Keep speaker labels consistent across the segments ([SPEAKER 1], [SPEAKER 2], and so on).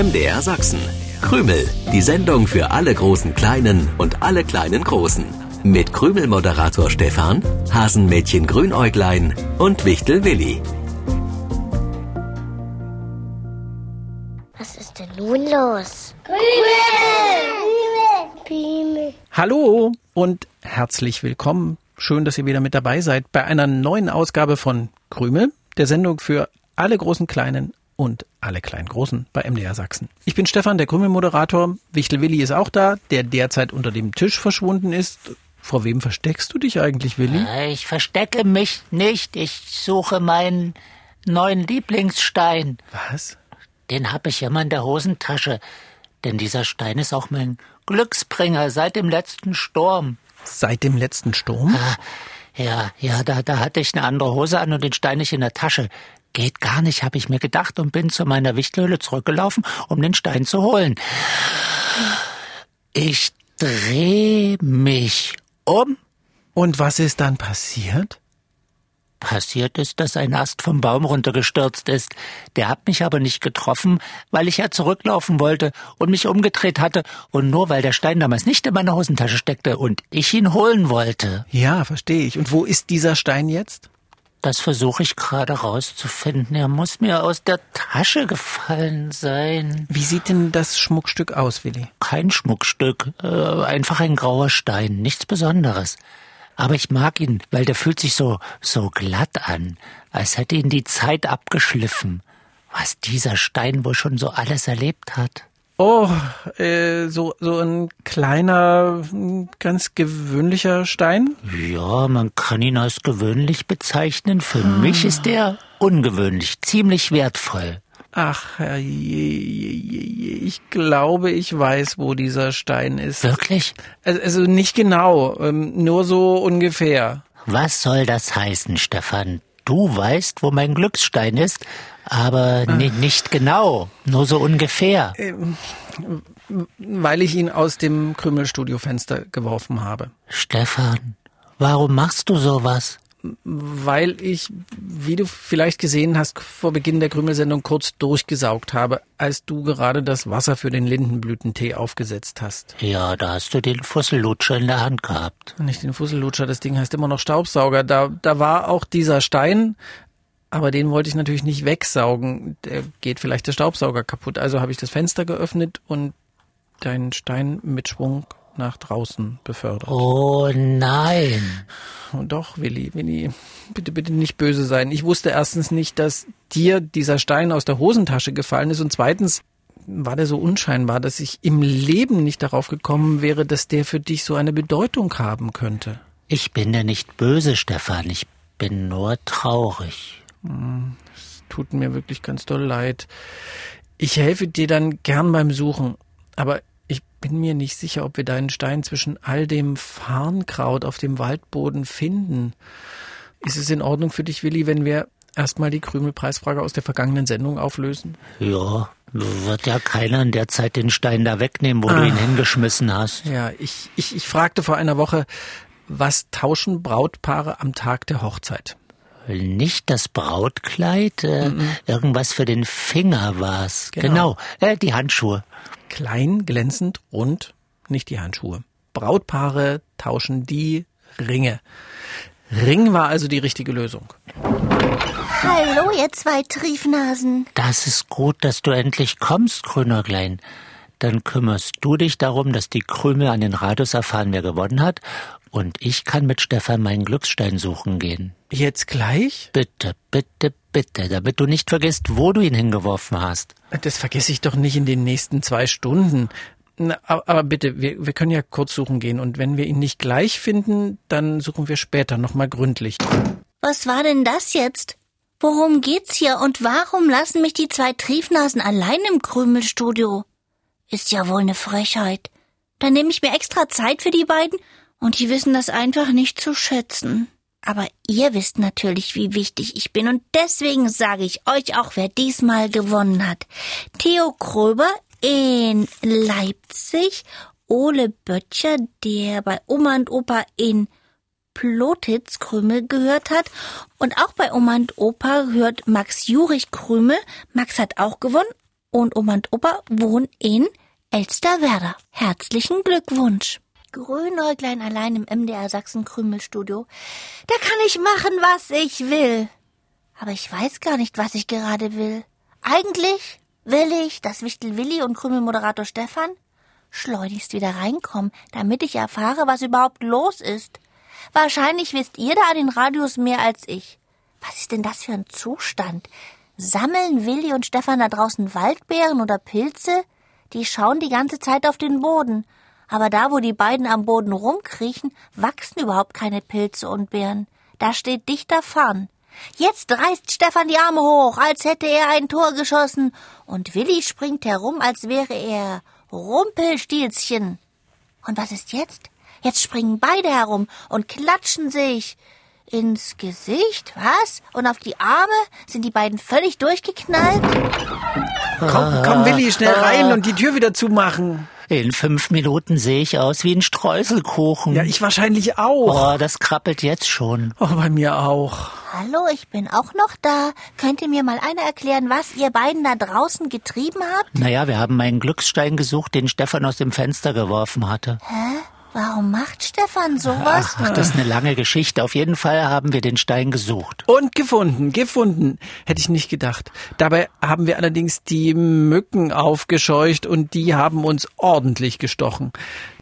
[SPEAKER 1] MDR Sachsen. Krümel, die Sendung für alle großen Kleinen und alle kleinen Großen. Mit Krümel-Moderator Stefan, Hasenmädchen Grünäuglein und Wichtel Willi.
[SPEAKER 2] Was ist denn nun los?
[SPEAKER 3] Krümel! Hallo und herzlich willkommen. Schön, dass ihr wieder mit dabei seid bei einer neuen Ausgabe von Krümel, der Sendung für alle großen Kleinen und alle kleinen Großen bei MDR Sachsen. Ich bin Stefan, der Krümel-Moderator. Wichtel Willi ist auch da, der derzeit unter dem Tisch verschwunden ist. Vor wem versteckst du dich eigentlich, Willi?
[SPEAKER 4] Ich verstecke mich nicht. Ich suche meinen neuen Lieblingsstein.
[SPEAKER 3] Was?
[SPEAKER 4] Den habe ich immer in der Hosentasche. Denn dieser Stein ist auch mein Glücksbringer seit dem letzten Sturm.
[SPEAKER 3] Seit dem letzten Sturm?
[SPEAKER 4] Ah, ja, ja, da, da hatte ich eine andere Hose an und den Stein nicht in der Tasche. Geht gar nicht, habe ich mir gedacht und bin zu meiner Wichtelhöhle zurückgelaufen, um den Stein zu holen. Ich dreh mich um.
[SPEAKER 3] Und was ist dann passiert?
[SPEAKER 4] Passiert ist, dass ein Ast vom Baum runtergestürzt ist. Der hat mich aber nicht getroffen, weil ich ja zurücklaufen wollte und mich umgedreht hatte und nur weil der Stein damals nicht in meiner Hosentasche steckte und ich ihn holen wollte.
[SPEAKER 3] Ja, verstehe ich. Und wo ist dieser Stein jetzt?
[SPEAKER 4] Das versuche ich gerade rauszufinden. Er muss mir aus der Tasche gefallen sein.
[SPEAKER 3] Wie sieht denn das Schmuckstück aus, Willi?
[SPEAKER 4] Kein Schmuckstück, äh, einfach ein grauer Stein, nichts Besonderes. Aber ich mag ihn, weil der fühlt sich so, so glatt an, als hätte ihn die Zeit abgeschliffen. Was dieser Stein wohl schon so alles erlebt hat.
[SPEAKER 3] Oh, äh, so, so ein kleiner, ganz gewöhnlicher Stein?
[SPEAKER 4] Ja, man kann ihn als gewöhnlich bezeichnen. Für ah. mich ist er ungewöhnlich, ziemlich wertvoll.
[SPEAKER 3] Ach, je, je, je, ich glaube, ich weiß, wo dieser Stein ist.
[SPEAKER 4] Wirklich?
[SPEAKER 3] Also, also nicht genau, ähm, nur so ungefähr.
[SPEAKER 4] Was soll das heißen, Stefan? Du weißt, wo mein Glücksstein ist, aber ah. nicht genau, nur so ungefähr. Ähm,
[SPEAKER 3] weil ich ihn aus dem Krümelstudiofenster geworfen habe.
[SPEAKER 4] Stefan, warum machst du sowas?
[SPEAKER 3] Weil ich, wie du vielleicht gesehen hast, vor Beginn der Krümelsendung kurz durchgesaugt habe, als du gerade das Wasser für den Lindenblütentee aufgesetzt hast.
[SPEAKER 4] Ja, da hast du den Fussellutscher in der Hand gehabt.
[SPEAKER 3] Nicht den Fussellutscher, das Ding heißt immer noch Staubsauger. Da, da war auch dieser Stein, aber den wollte ich natürlich nicht wegsaugen. Der geht vielleicht der Staubsauger kaputt. Also habe ich das Fenster geöffnet und deinen Stein mit Schwung nach draußen befördert.
[SPEAKER 4] Oh nein.
[SPEAKER 3] Und doch, Willi, Willi, bitte, bitte nicht böse sein. Ich wusste erstens nicht, dass dir dieser Stein aus der Hosentasche gefallen ist und zweitens war der so unscheinbar, dass ich im Leben nicht darauf gekommen wäre, dass der für dich so eine Bedeutung haben könnte.
[SPEAKER 4] Ich bin ja nicht böse, Stefan. Ich bin nur traurig.
[SPEAKER 3] Es tut mir wirklich ganz doll leid. Ich helfe dir dann gern beim Suchen, aber ich bin mir nicht sicher, ob wir deinen Stein zwischen all dem Farnkraut auf dem Waldboden finden. Ist es in Ordnung für dich, Willi, wenn wir erstmal die Krümelpreisfrage aus der vergangenen Sendung auflösen?
[SPEAKER 4] Ja, wird ja keiner in der Zeit den Stein da wegnehmen, wo ah, du ihn hingeschmissen hast.
[SPEAKER 3] Ja, ich, ich, ich fragte vor einer Woche, was tauschen Brautpaare am Tag der Hochzeit?
[SPEAKER 4] Nicht das Brautkleid, äh, mm -mm. irgendwas für den Finger war's. Genau, genau äh, die Handschuhe.
[SPEAKER 3] Klein, glänzend, rund, nicht die Handschuhe. Brautpaare tauschen die Ringe. Ring war also die richtige Lösung.
[SPEAKER 2] Hallo, ihr zwei Triefnasen.
[SPEAKER 4] Das ist gut, dass du endlich kommst, Grünerglein. Dann kümmerst du dich darum, dass die Krümel an den Radius erfahren, wer gewonnen hat, und ich kann mit Stefan meinen Glücksstein suchen gehen.
[SPEAKER 3] Jetzt gleich?
[SPEAKER 4] Bitte, bitte, bitte, damit du nicht vergisst, wo du ihn hingeworfen hast.
[SPEAKER 3] Das vergesse ich doch nicht in den nächsten zwei Stunden. aber bitte, wir, wir können ja kurz suchen gehen und wenn wir ihn nicht gleich finden, dann suchen wir später nochmal gründlich.
[SPEAKER 2] Was war denn das jetzt? Worum geht's hier und warum lassen mich die zwei Triefnasen allein im Krümelstudio? Ist ja wohl eine Frechheit. Dann nehme ich mir extra Zeit für die beiden und die wissen das einfach nicht zu schätzen. Aber ihr wisst natürlich, wie wichtig ich bin und deswegen sage ich euch auch, wer diesmal gewonnen hat. Theo Kröber in Leipzig, Ole Böttcher, der bei Oma und Opa in Plotitz Krümel gehört hat und auch bei Oma und Opa hört Max Jurich Krümel. Max hat auch gewonnen Und Oma und Opa wohnen in Elsterwerda. Herzlichen Glückwunsch. Grünäuglein allein im MDR Sachsen Krümelstudio. Da kann ich machen, was ich will. Aber ich weiß gar nicht, was ich gerade will. Eigentlich will ich, dass Wichtel Willi und Krümelmoderator Stefan schleunigst wieder reinkommen, damit ich erfahre, was überhaupt los ist. Wahrscheinlich wisst ihr da an den Radios mehr als ich. Was ist denn das für ein Zustand? Sammeln Willi und Stefan da draußen Waldbeeren oder Pilze? Die schauen die ganze Zeit auf den Boden. Aber da, wo die beiden am Boden rumkriechen, wachsen überhaupt keine Pilze und Beeren. Da steht dichter Farn. Jetzt reißt Stefan die Arme hoch, als hätte er ein Tor geschossen, und Willi springt herum, als wäre er Rumpelstilzchen. Und was ist jetzt? Jetzt springen beide herum und klatschen sich ins Gesicht, was? Und auf die Arme? Sind die beiden völlig durchgeknallt?
[SPEAKER 3] Komm, komm, Willi, schnell rein und die Tür wieder zumachen.
[SPEAKER 4] In fünf Minuten sehe ich aus wie ein Streuselkuchen.
[SPEAKER 3] Ja, ich wahrscheinlich auch.
[SPEAKER 4] Oh, das krabbelt jetzt schon.
[SPEAKER 3] Oh, bei mir auch.
[SPEAKER 2] Hallo, ich bin auch noch da. Könnt ihr mir mal einer erklären, was ihr beiden da draußen getrieben habt?
[SPEAKER 4] Naja, wir haben meinen Glücksstein gesucht, den Stefan aus dem Fenster geworfen hatte.
[SPEAKER 2] Hä? Warum macht Stefan sowas?
[SPEAKER 4] Ach, das ist eine lange Geschichte. Auf jeden Fall haben wir den Stein gesucht.
[SPEAKER 3] Und gefunden, gefunden. Hätte ich nicht gedacht. Dabei haben wir allerdings die Mücken aufgescheucht und die haben uns ordentlich gestochen.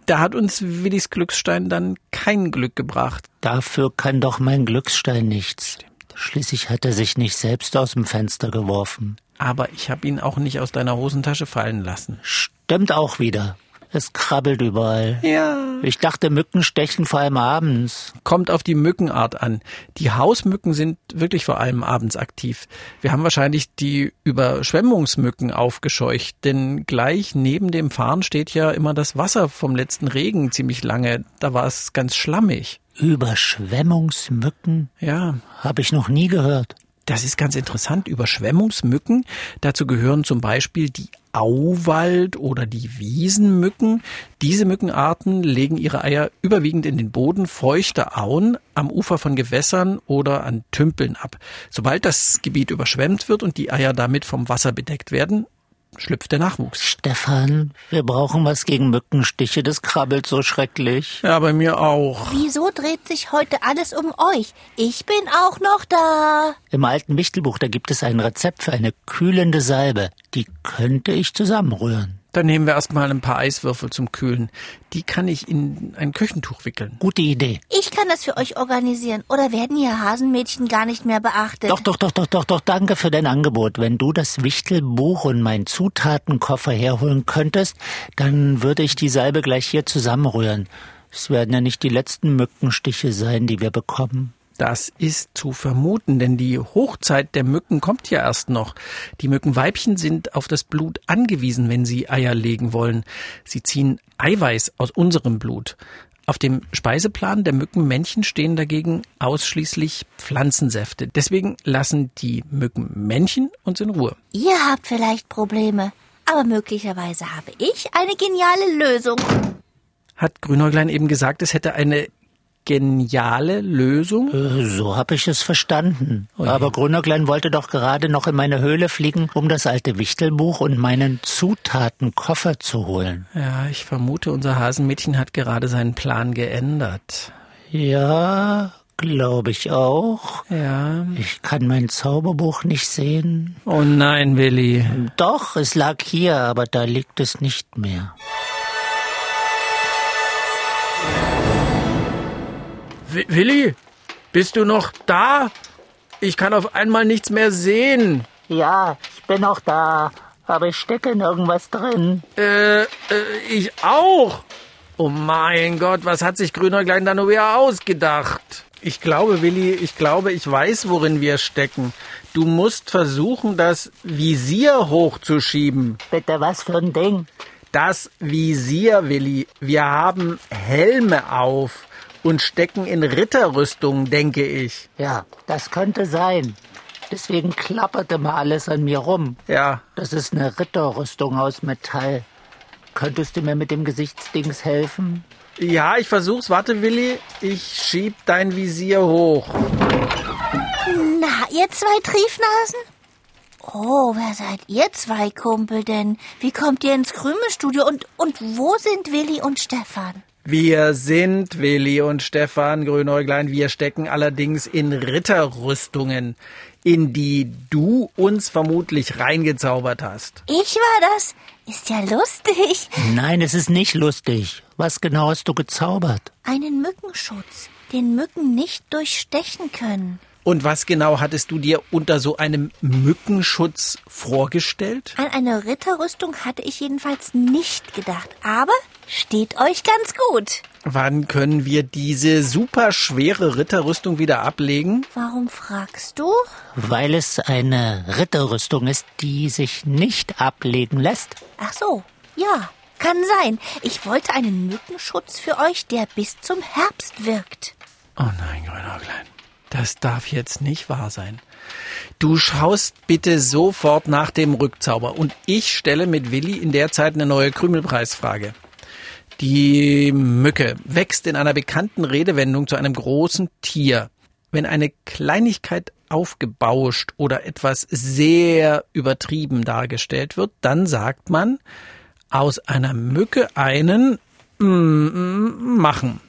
[SPEAKER 3] Da hat uns Willis Glücksstein dann kein Glück gebracht.
[SPEAKER 4] Dafür kann doch mein Glücksstein nichts. Schließlich hat er sich nicht selbst aus dem Fenster geworfen.
[SPEAKER 3] Aber ich habe ihn auch nicht aus deiner Hosentasche fallen lassen.
[SPEAKER 4] Stimmt auch wieder. Es krabbelt überall.
[SPEAKER 3] Ja.
[SPEAKER 4] Ich dachte, Mücken stechen vor allem abends.
[SPEAKER 3] Kommt auf die Mückenart an. Die Hausmücken sind wirklich vor allem abends aktiv. Wir haben wahrscheinlich die Überschwemmungsmücken aufgescheucht, denn gleich neben dem Fahren steht ja immer das Wasser vom letzten Regen ziemlich lange. Da war es ganz schlammig.
[SPEAKER 4] Überschwemmungsmücken?
[SPEAKER 3] Ja.
[SPEAKER 4] Habe ich noch nie gehört.
[SPEAKER 3] Das ist ganz interessant. Überschwemmungsmücken. Dazu gehören zum Beispiel die Auwald- oder die Wiesenmücken. Diese Mückenarten legen ihre Eier überwiegend in den Boden feuchter Auen am Ufer von Gewässern oder an Tümpeln ab. Sobald das Gebiet überschwemmt wird und die Eier damit vom Wasser bedeckt werden, schlüpft der Nachwuchs.
[SPEAKER 4] Stefan, wir brauchen was gegen Mückenstiche. Das krabbelt so schrecklich.
[SPEAKER 3] Ja, bei mir auch.
[SPEAKER 2] Wieso dreht sich heute alles um euch? Ich bin auch noch da.
[SPEAKER 4] Im alten Wichtelbuch, da gibt es ein Rezept für eine kühlende Salbe. Die könnte ich zusammenrühren.
[SPEAKER 3] Dann nehmen wir erstmal ein paar Eiswürfel zum Kühlen. Die kann ich in ein Küchentuch wickeln.
[SPEAKER 4] Gute Idee.
[SPEAKER 2] Ich kann das für euch organisieren. Oder werden hier Hasenmädchen gar nicht mehr beachtet?
[SPEAKER 4] Doch, doch, doch, doch, doch, doch, danke für dein Angebot. Wenn du das Wichtelbuch und meinen Zutatenkoffer herholen könntest, dann würde ich die Salbe gleich hier zusammenrühren. Es werden ja nicht die letzten Mückenstiche sein, die wir bekommen.
[SPEAKER 3] Das ist zu vermuten, denn die Hochzeit der Mücken kommt ja erst noch. Die Mückenweibchen sind auf das Blut angewiesen, wenn sie Eier legen wollen. Sie ziehen Eiweiß aus unserem Blut. Auf dem Speiseplan der Mückenmännchen stehen dagegen ausschließlich Pflanzensäfte. Deswegen lassen die Mückenmännchen uns in Ruhe.
[SPEAKER 2] Ihr habt vielleicht Probleme, aber möglicherweise habe ich eine geniale Lösung.
[SPEAKER 3] Hat Grünäuglein eben gesagt, es hätte eine geniale Lösung?
[SPEAKER 4] Äh, So habe ich es verstanden. Aber Grünerklein wollte doch gerade noch in meine Höhle fliegen, um das alte Wichtelbuch und meinen Zutatenkoffer zu holen.
[SPEAKER 3] Ja, ich vermute, unser Hasenmädchen hat gerade seinen Plan geändert.
[SPEAKER 4] Ja, glaube ich auch.
[SPEAKER 3] Ja.
[SPEAKER 4] Ich kann mein Zauberbuch nicht sehen.
[SPEAKER 3] Oh nein, Willi.
[SPEAKER 4] Doch, es lag hier, aber da liegt es nicht mehr.
[SPEAKER 3] Willi, bist du noch da? Ich kann auf einmal nichts mehr sehen.
[SPEAKER 4] Ja, ich bin noch da, aber ich stecke in irgendwas drin.
[SPEAKER 3] Äh, äh, ich auch. Oh mein Gott, was hat sich Grünäuglein da nur wieder ausgedacht? Ich glaube, Willi, ich glaube, ich weiß, worin wir stecken. Du musst versuchen, das Visier hochzuschieben.
[SPEAKER 4] Bitte, was für ein Ding?
[SPEAKER 3] Das Visier, Willi. Wir haben Helme auf und stecken in Ritterrüstung, denke ich.
[SPEAKER 4] Ja, das könnte sein. Deswegen klapperte mal alles an mir rum.
[SPEAKER 3] Ja,
[SPEAKER 4] Das ist eine Ritterrüstung aus Metall. Könntest du mir mit dem Gesichtsdings helfen?
[SPEAKER 3] ja, ich versuch's. Warte, Willi, ich schieb dein Visier hoch.
[SPEAKER 2] Na, ihr zwei Triefnasen? Oh, wer seid ihr zwei Kumpel denn? Wie kommt ihr ins Krümelstudio und, und wo sind Willi und Stefan?
[SPEAKER 3] Wir sind Willi und Stefan Grünäuglein. Wir stecken allerdings in Ritterrüstungen, in die du uns vermutlich reingezaubert hast.
[SPEAKER 2] Ich war das? Ist ja lustig.
[SPEAKER 4] Nein, es ist nicht lustig. Was genau hast du gezaubert?
[SPEAKER 2] Einen Mückenschutz, den Mücken nicht durchstechen können.
[SPEAKER 3] Und was genau hattest du dir unter so einem Mückenschutz vorgestellt?
[SPEAKER 2] An eine Ritterrüstung hatte ich jedenfalls nicht gedacht, aber steht euch ganz gut.
[SPEAKER 3] Wann können wir diese super schwere Ritterrüstung wieder ablegen?
[SPEAKER 2] Warum fragst du?
[SPEAKER 4] Weil es eine Ritterrüstung ist, die sich nicht ablegen lässt.
[SPEAKER 2] Ach so, ja, kann sein. Ich wollte einen Mückenschutz für euch, der bis zum Herbst wirkt.
[SPEAKER 3] Oh nein, Grünäuglein. Das darf jetzt nicht wahr sein. Du schaust bitte sofort nach dem Rückzauber und ich stelle mit Willi in der Zeit eine neue Krümelpreisfrage. Die Mücke wächst in einer bekannten Redewendung zu einem großen Tier. Wenn eine Kleinigkeit aufgebauscht oder etwas sehr übertrieben dargestellt wird, dann sagt man, aus einer Mücke einen mm, machen.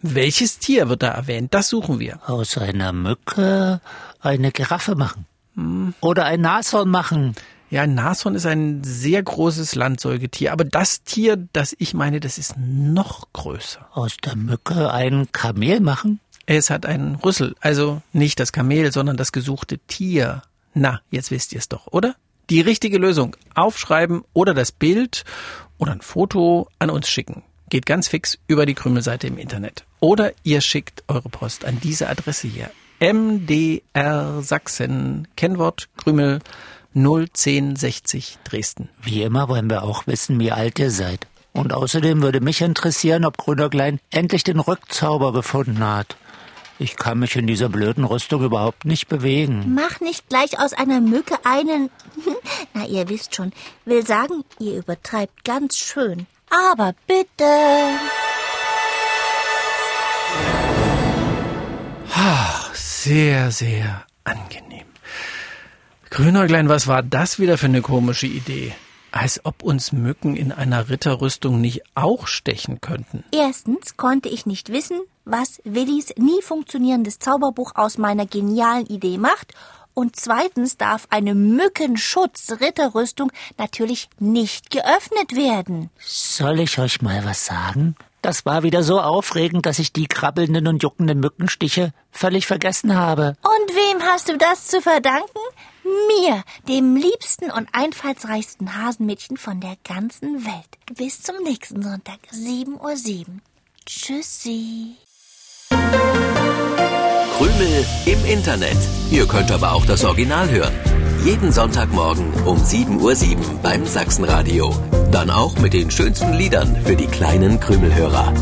[SPEAKER 3] Welches Tier wird da erwähnt? Das suchen wir.
[SPEAKER 4] Aus einer Mücke eine Giraffe machen. Oder ein Nashorn machen.
[SPEAKER 3] Ja, ein Nashorn ist ein sehr großes Landsäugetier, aber das Tier, das ich meine, das ist noch größer.
[SPEAKER 4] Aus der Mücke ein Kamel machen.
[SPEAKER 3] Es hat einen Rüssel, also nicht das Kamel, sondern das gesuchte Tier. Na, jetzt wisst ihr es doch, oder? Die richtige Lösung. Aufschreiben oder das Bild oder ein Foto an uns schicken. Geht ganz fix über die Krümelseite im Internet. Oder ihr schickt eure Post an diese Adresse hier. MDR Sachsen, Kennwort Krümel 01060 Dresden.
[SPEAKER 4] Wie immer wollen wir auch wissen, wie alt ihr seid. Und außerdem würde mich interessieren, ob Grünerklein endlich den Rückzauber gefunden hat. Ich kann mich in dieser blöden Rüstung überhaupt nicht bewegen.
[SPEAKER 2] Mach nicht gleich aus einer Mücke einen. Na, ihr wisst schon. Will sagen, ihr übertreibt ganz schön. Aber bitte.
[SPEAKER 3] Sehr, sehr angenehm. Grünäuglein, was war das wieder für eine komische Idee? Als ob uns Mücken in einer Ritterrüstung nicht auch stechen könnten.
[SPEAKER 2] Erstens konnte ich nicht wissen, was Willis nie funktionierendes Zauberbuch aus meiner genialen Idee macht. Und zweitens darf eine Mückenschutz-Ritterrüstung natürlich nicht geöffnet werden.
[SPEAKER 4] Soll ich euch mal was sagen? Das war wieder so aufregend, dass ich die krabbelnden und juckenden Mückenstiche völlig vergessen habe.
[SPEAKER 2] Und wem hast du das zu verdanken? Mir, dem liebsten und einfallsreichsten Hasenmädchen von der ganzen Welt. Bis zum nächsten Sonntag, 7.07 Uhr. Tschüssi.
[SPEAKER 1] Krümel im Internet. Ihr könnt aber auch das Original hören. Jeden Sonntagmorgen um 7.07 Uhr beim Sachsenradio. Dann auch mit den schönsten Liedern für die kleinen Krümelhörer.